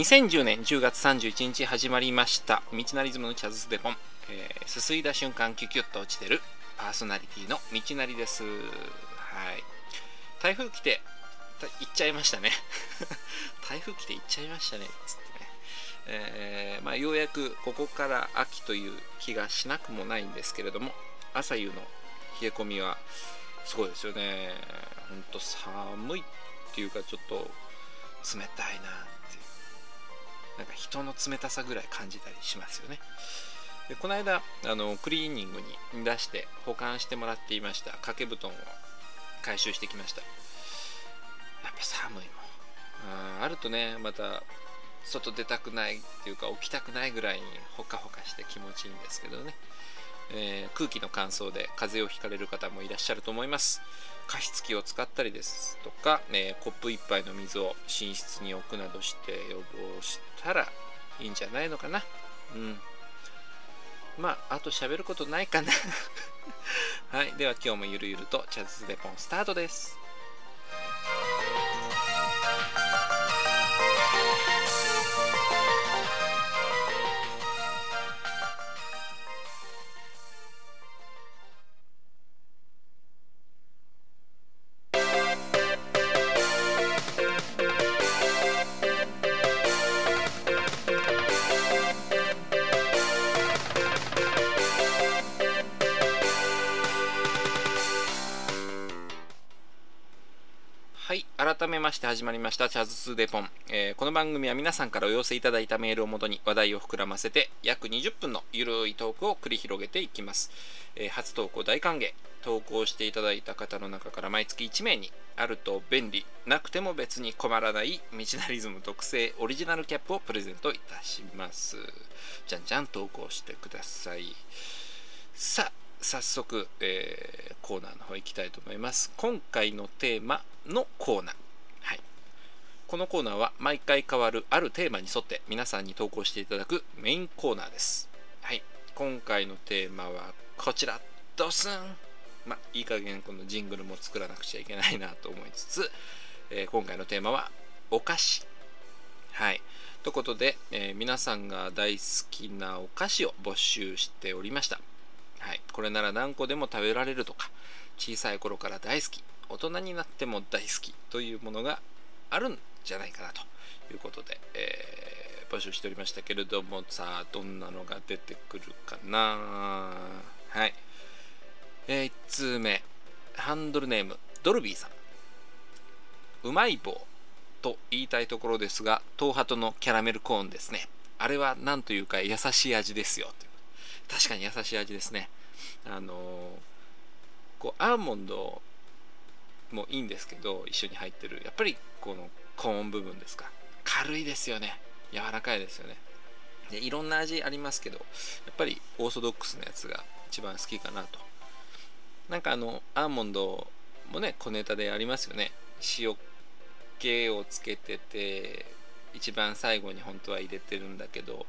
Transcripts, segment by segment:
2010年10月31日始まりました。道なりズムのチャズスデポン、えー、すすいだ瞬間キュキュッと落ちてるパーソナリティの道なりです。はい。台風来て行っちゃいましたね。台風来て行っちゃいましたね。つってね、えー、まあ、ようやくここから秋という気がしなくもないんですけれども朝夕の冷え込みはすごいですよね。ほんと寒いっていうかちょっと冷たいなっていう。なんか人の冷たさぐらい感じたりしますよね。でこの間あのクリーニングに出して保管してもらっていました掛け布団を回収してきました。やっぱ寒いもん。ああるとねまた外出たくないっていうか起きたくないぐらいにほかほかして気持ちいいんですけどね、えー、空気の乾燥で風邪をひかれる方もいらっしゃると思います。加湿器を使ったりですとか、えー、コップ1杯の水を寝室に置くなどして予防したらいいんじゃないのかな。うん。まああと喋ることないかな。はい。では今日もゆるゆるとチャズデポンスタートです。はい改めまして始まりましたチャズスデポン、えー、この番組は皆さんからお寄せいただいたメールをもとに話題を膨らませて約20分のゆるいトークを繰り広げていきます、えー、初投稿大歓迎。投稿していただいた方の中から毎月1名にあると便利なくても別に困らない道なリズム特製オリジナルキャップをプレゼントいたします。じゃんじゃん投稿してください。さあ早速、えー、コーナーの方行きたいと思います。今回のテーマのコーナー。はい。このコーナーは毎回変わるあるテーマに沿って皆さんに投稿していただくメインコーナーです。はい。今回のテーマはこちら。ドスン。まあいい加減このジングルも作らなくちゃいけないなと思いつつ、えー、今回のテーマはお菓子。はい。ということで、えー、皆さんが大好きなお菓子を募集しておりました。はい、これなら何個でも食べられるとか小さい頃から大好き大人になっても大好きというものがあるんじゃないかなということで、えー、募集しておりましたけれどもさあどんなのが出てくるかな。はい。えー、1通目。ハンドルネームドルビーさん。うまい棒と言いたいところですが東ハトのキャラメルコーンですね。あれは何というか優しい味ですよと確かに優しい味ですね。あのこうアーモンドもいいんですけど一緒に入ってるやっぱりこのコーン部分ですか。軽いですよね。柔らかいですよね。でいろんな味ありますけどやっぱりオーソドックスなやつが一番好きかなと。なんかあのアーモンドもね小ネタでありますよね。塩気をつけてて一番最後に本当は入れてるんだけど、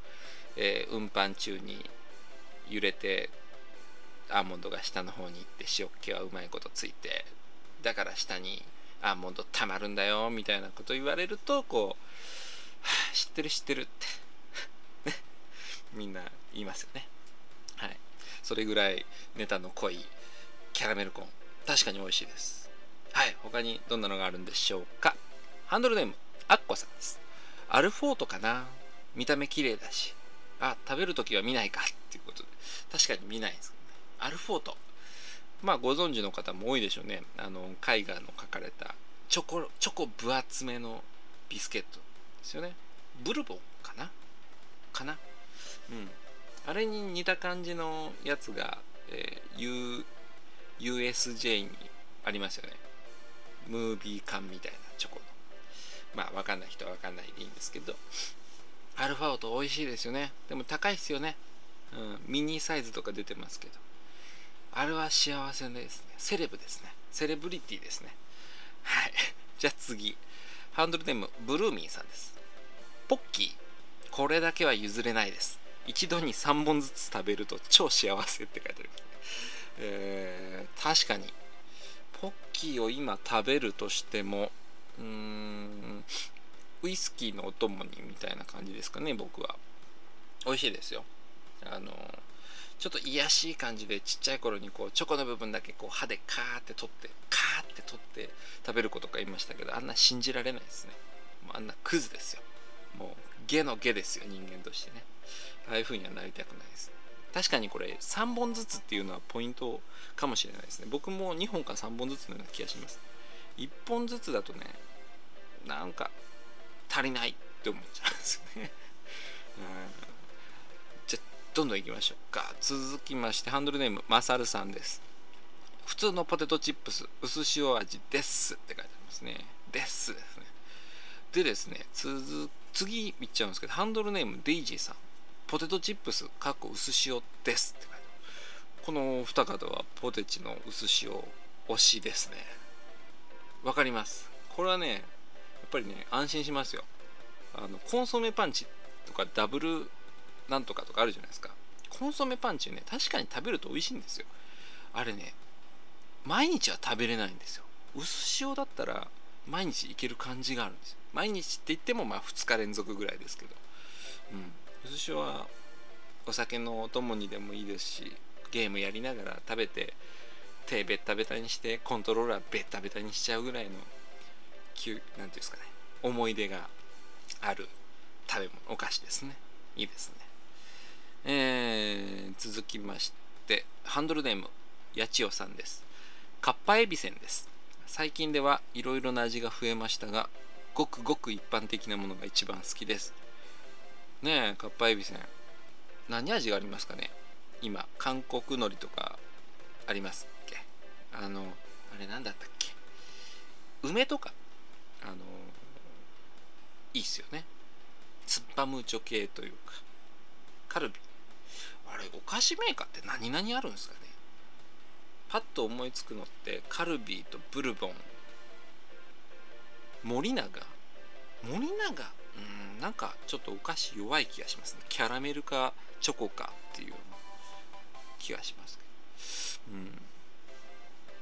えー、運搬中に揺れてアーモンドが下の方に行って塩っ気はうまいことついてだから下にアーモンドたまるんだよみたいなこと言われるとこう、知ってる知ってるって みんな言いますよね。はい。それぐらいネタの濃いキャラメルコーン。確かに美味しいです。はい。他にどんなのがあるんでしょうか。ハンドルネームアッコさんです。アルフォートかな。見た目綺麗だし。あ食べるときは見ないか。っていうことで。確かに見ないですね。アルフォート。まあご存知の方も多いでしょうね。あの絵画の描かれたチョコチョコ分厚めのビスケットですよね。ブルボンかな？かな？うん。あれに似た感じのやつが、えー、U USJ にありますよね。ムービー感みたいなチョコの。まあ分かんない人は分かんないでいいんですけど。アルファオト美味しいですよね。でも高いですよね、うん、ミニサイズとか出てますけどあれは幸せですね。セレブですね。セレブリティですね。はい。じゃあ次。ハンドルネームブルーミーさんです。ポッキーこれだけは譲れないです。一度に3本ずつ食べると超幸せって書いてある。えー、確かに。ポッキーを今食べるとしてもうーんウイスキーのお供にみたいな感じですかね僕は。美味しいですよ。あのちょっと癒やしい感じでちっちゃい頃にこうチョコの部分だけこう歯でカーって取ってカーって取って食べる子とかいましたけどあんな信じられないですね。もうあんなクズですよ。もうゲのゲですよ人間としてね。ああいう風にはなりたくないです。確かにこれ3本ずつっていうのはポイントかもしれないですね。僕も2本か3本ずつのような気がします。1本ずつだとねなんか足りないって思っちゃうんですよね、うん。どんどんいきましょう。か続きましてハンドルネームマサルさんです。普通のポテトチップス薄塩味ですって書いてありますね。ですですね。でですね続次いっちゃうんですけどハンドルネームデイジーさん。ポテトチップスかっこ薄塩ですって書いてこの二方はポテチの薄塩推しですね。わかります。これはねやっぱりね安心しますよ。あのコンソメパンチとかダブルなんとかとかあるじゃないですか。コンソメパンチね確かに食べると美味しいんですよ。あれね毎日は食べれないんですよ。薄塩だったら毎日いける感じがあるんですよ。毎日って言ってもまあ2日連続ぐらいですけど。うん。薄塩はお酒のお供にでもいいですしゲームやりながら食べて手ベッタベタにしてコントローラーベッタベタにしちゃうぐらいの何ていうんですかね思い出がある食べ物お菓子ですね。いいですね。えー、続きましてハンドルネーム八千代さんです。かっぱえびせんです。最近ではいろいろな味が増えましたがごくごく一般的なものが一番好きです。ねえかっぱえびせん。何味がありますかね？今韓国海苔とかありますっけ？あのあれ何だったっけ？梅とか。あのいいっすよね。スッパムーチョ系というか。カルビ。あれお菓子メーカーって何々あるんですかね？パッと思いつくのってカルビーとブルボン。森永？森永？うんなんかちょっとお菓子弱い気がしますね。キャラメルかチョコかっていう気がしますけど。うん。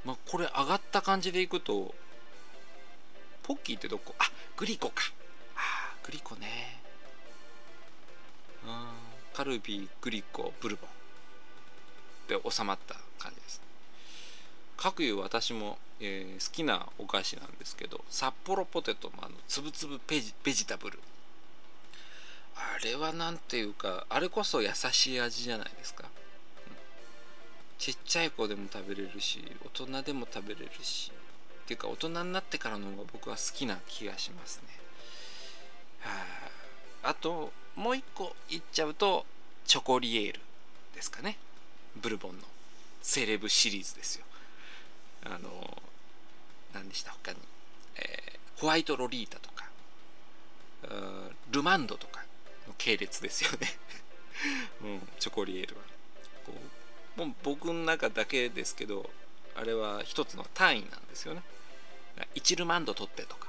まあこれ上がった感じでいくとポッキーってどこ？あグリコか。あグリコね。うん。カルビーグリコブルボンで収まった感じです。かくいう私も、えー、好きなお菓子なんですけど札幌ポテトのあのつぶつぶベジタブル。あれは何ていうかあれこそ優しい味じゃないですか、うん、ちっちゃい子でも食べれるし大人でも食べれるし。っていうか大人になってからの方が僕は好きな気がしますね。はああともう一個言っちゃうとチョコリエールですかね。ブルボンのセレブシリーズですよ。あの何でした？他に、えー、ホワイトロリータとか。ルマンドとかの系列ですよね。うん、チョコリエールは。こうもう僕の中だけですけどあれは一つの単位なんですよね。1ルマンド取ってとか。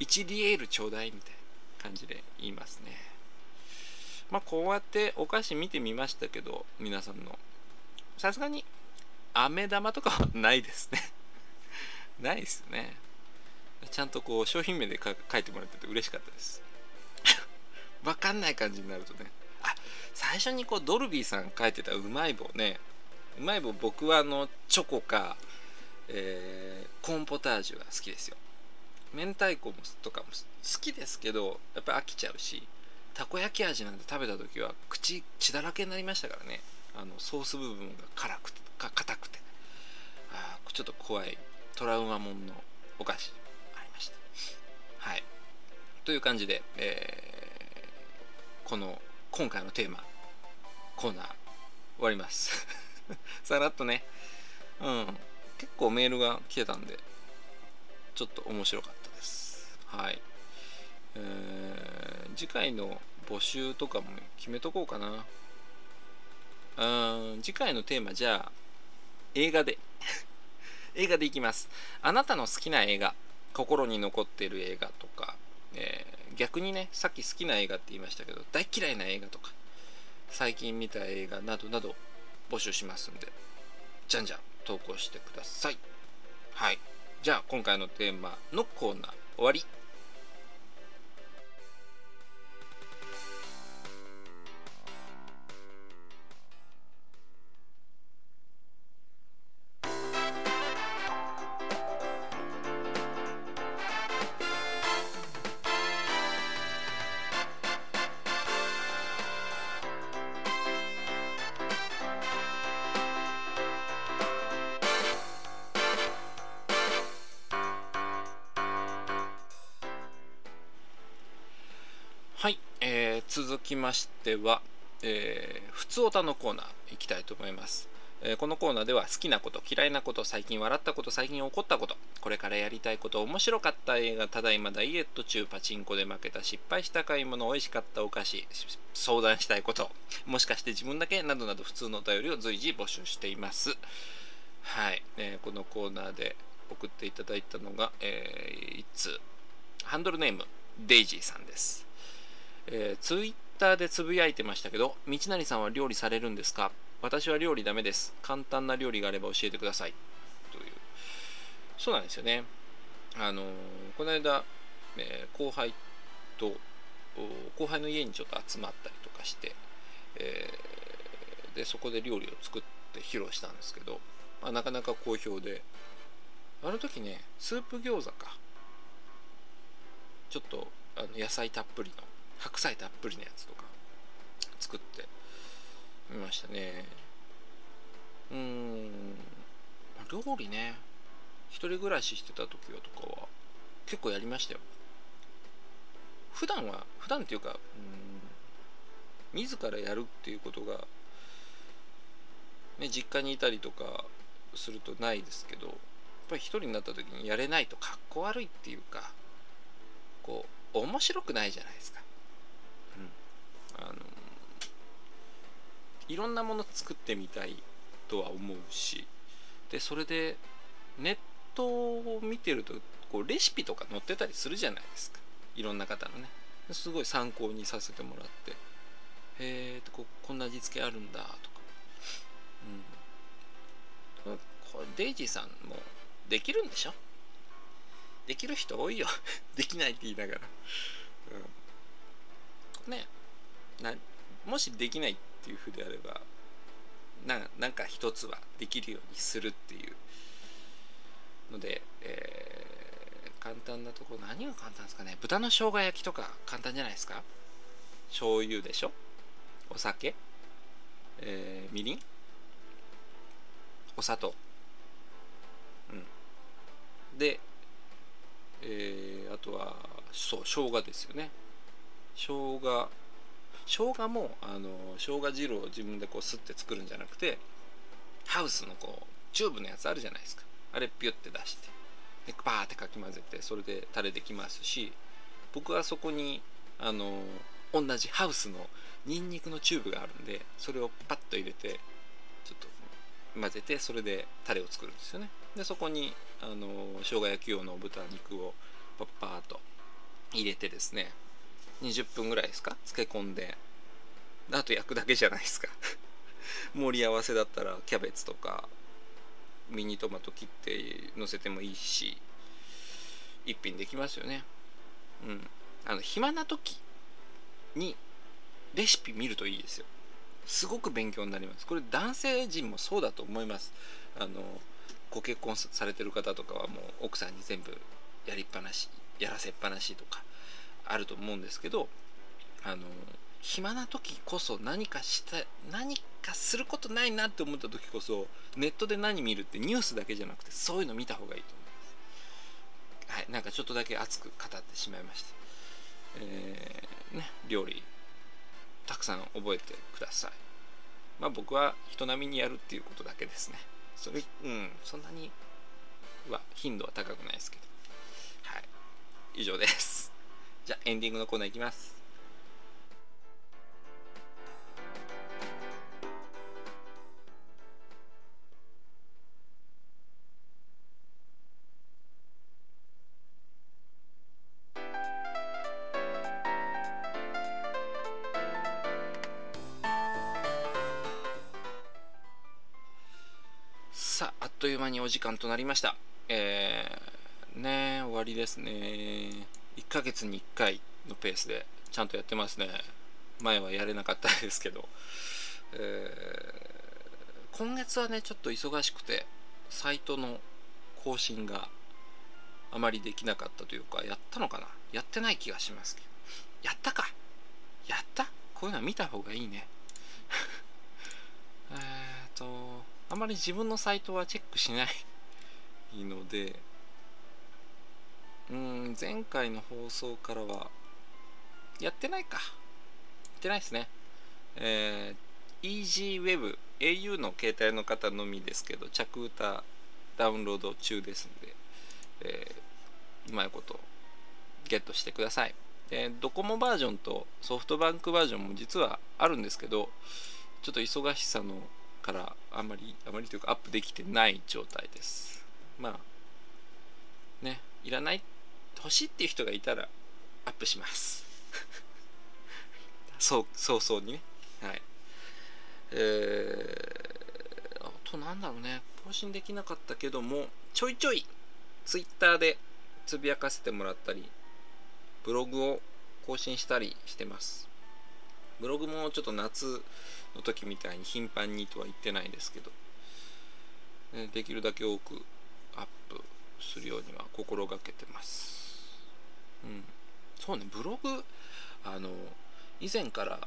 1リエールちょうだいみたいな。感じで言いますね。まあこうやってお菓子見てみましたけど皆さんの。さすがに飴玉とかはないですね。ないですね。ちゃんとこう商品名で書いてもらってて嬉しかったです。わかんない感じになるとね。あ最初にこうドルビーさん書いてたうまい棒ね。うまい棒僕はあのチョコか、えー、コーンポタージュが好きですよ。明太子もとかも好きですけどやっぱり飽きちゃうしたこ焼き味なんて食べた時は口血だらけになりましたからね。あのソース部分が辛くてか硬くて。あちょっと怖いトラウマもんのお菓子ありました。はい。という感じで、えー、この今回のテーマコーナー終わります。さらっとね。うん。結構メールが来てたんでちょっと面白かった。はい。えー、次回の募集とかも決めとこうかな。うん次回のテーマじゃあ映画で。映画でいきます。あなたの好きな映画心に残っている映画とか、えー、逆にねさっき好きな映画って言いましたけど大嫌いな映画とか最近見た映画などなど募集しますんでじゃんじゃん投稿してください。はい。じゃあ今回のテーマのコーナー終わり。続きましては、えー、ふつおたのコーナー行きたいと思います。えこのコーナーでは好きなこと嫌いなこと最近笑ったこと最近起こったことこれからやりたいこと面白かった映画ただいまダイエット中パチンコで負けた失敗した買い物美味しかったお菓子相談したいこともしかして自分だけなどなど普通のお便りを随時募集しています。はい、えー、このコーナーで送っていただいたのが、えー、1通ハンドルネームデイジーさんです、えー、ツイッターでつぶやいてましたけど道成さんは料理されるんですか？私は料理ダメです。簡単な料理があれば教えてください。という。そうなんですよね。あのこの間、えー、後輩と、後輩の家にちょっと集まったりとかして、えー、で、そこで料理を作って披露したんですけど、まあ、なかなか好評で、あの時ね、スープ餃子か。ちょっとあの野菜たっぷりの、白菜たっぷりのやつとか作って見ましたね。うん。料理ね。一人暮らししてた時はとかは結構やりましたよ。普段は普段っていうかうん。自らやるっていうことがね実家にいたりとかするとないですけどやっぱり一人になった時にやれないとかっこ悪いっていうかこう面白くないじゃないですか、あのいろんなもの作ってみたいとは思うしでそれでネットを見てるとこうレシピとか載ってたりするじゃないですか。いろんな方のね。すごい参考にさせてもらって。へえここんな味付けあるんだとか。うん。これデイジーさんもできるんでしょ？できる人多いよ。できないって言いながら、うん、ね。なもしできないっていうふうであればななんか一つはできるようにするっていうので、えー、簡単なところ何が簡単ですかね。豚の生姜焼きとか簡単じゃないですか。醤油でしょ。お酒、えー、みりん。お砂糖。うん。で、えー、あとはそう生姜ですよね。生姜生姜もあの生姜汁を自分でこうすって作るんじゃなくてハウスのこうチューブのやつあるじゃないですか。あれピュッて出して。でバーってかき混ぜてそれでタレできますし僕はそこにあの同じハウスのニンニクのチューブがあるんでそれをパッと入れてちょっと混ぜてそれでタレを作るんですよね。でそこにあの生姜焼き用の豚肉をパッパーと入れてですね20分ぐらいですか？漬け込んであと焼くだけじゃないですか。盛り合わせだったらキャベツとかミニトマト切って乗せてもいいし一品できますよね。うん。あの暇な時にレシピ見るといいですよ。すごく勉強になります。これ男性陣もそうだと思います。あのご結婚されてる方とかはもう奥さんに全部やりっぱなしやらせっぱなしとか。あると思うんですけどあの暇な時こそ何かした何かすることないなって思った時こそネットで何見るってニュースだけじゃなくてそういうの見た方がいいと思います。はいなんかちょっとだけ熱く語ってしまいました。えー、ね料理たくさん覚えてください。まあ僕は人並みにやるっていうことだけですね。それうんそんなには頻度は高くないですけど。はい以上です。じゃエンディングのコーナーいきます。さああっという間にお時間となりました。えー、ね終わりですね1ヶ月に1回のペースでちゃんとやってますね。前はやれなかったですけど、えー、今月はねちょっと忙しくてサイトの更新があまりできなかったというかやったのかな？やってない気がしますけど。やったか。やった？こういうのは見た方がいいね。えっとあまり自分のサイトはチェックしないのでうん前回の放送からはやってないかやってないですね。えー、EasyWeb、au の携帯の方のみですけど、着歌ダウンロード中ですんで、えー、うまいことゲットしてください。で、ドコモバージョンとソフトバンクバージョンも実はあるんですけど、ちょっと忙しさのからあまり、あまりというかアップできてない状態です。まあ、ね、いらない、欲しいっていう人がいたらアップします。そう、早々にね。はい。えー、あとなんだろうね、更新できなかったけども、ちょいちょい、ツイッターでつぶやかせてもらったり、ブログを更新したりしてます。ブログもちょっと夏の時みたいに頻繁にとは言ってないですけど、ね、できるだけ多くアップするようには心がけてます。うん。そうね、ブログ、あの、以前から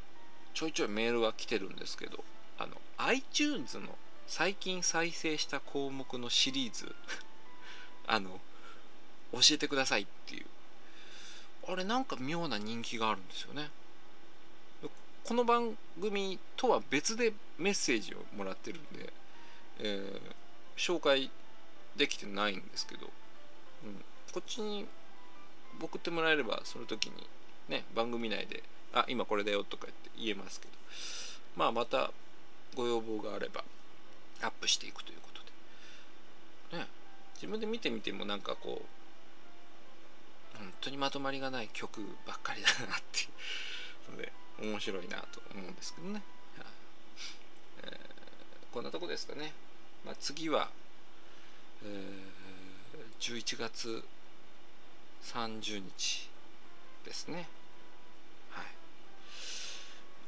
ちょいちょいメールは来てるんですけど、あの、iTunes の最近再生した項目のシリーズ あの、教えてくださいっていう。あれなんか妙な人気があるんですよね。この番組とは別でメッセージをもらってるんで、えー、紹介できてないんですけど、うん、こっちに送ってもらえればその時にね番組内で「あ今これだよ」とか言って言えますけどまあまたご要望があればアップしていくということで。ね自分で見てみてもなんかこう本当にまとまりがない曲ばっかりだなっていうので面白いなと思うんですけどね、えー、こんなとこですかね、まあ、次は、えー、11月30日ですねはい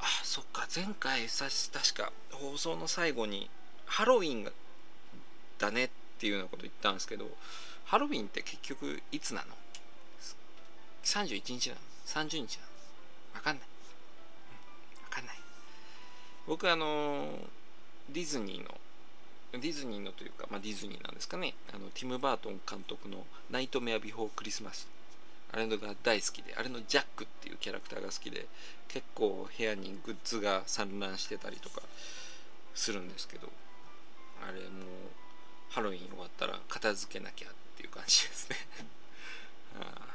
あそっか前回さ確か放送の最後にハロウィンだねっていうようなこと言ったんですけどハロウィンって結局いつなの ?31 日なの ?30 日なの？わかんない。わかんない。僕あのディズニーのディズニーのというか、まあ、ディズニーなんですかね。あのティム・バートン監督の「ナイトメア・ビフォー・クリスマス」あれのが大好きであれのジャックっていうキャラクターが好きで結構部屋にグッズが散乱してたりとかするんですけどあれもうハロウィン終わったら片付けなきゃっていう感じですね。あ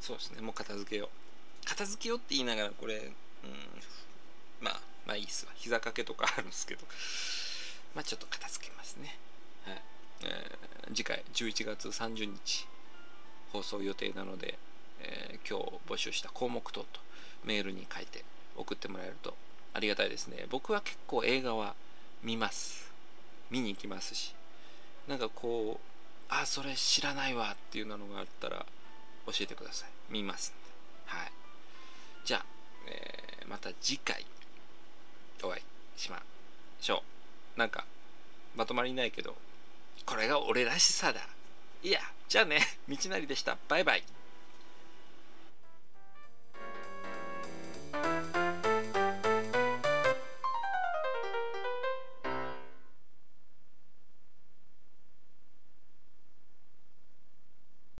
そうですね。もう片付けよう。片付けようって言いながらこれ、うん、まあまあいいっすわ。膝掛けとかあるんですけど。まあちょっと片付けますね。はい。えー、次回11月30日放送予定なので、えー、今日募集した項目等とメールに書いて送ってもらえるとありがたいですね。僕は結構映画は見ます。見に行きますし。なんかこう、あ、それ知らないわっていうのがあったら教えてください。見ますはい。じゃあ、えー、また次回お会いしましょう。なんかまとまりないけどこれが俺らしさだ。いやじゃあね道なりでした。バイバイ。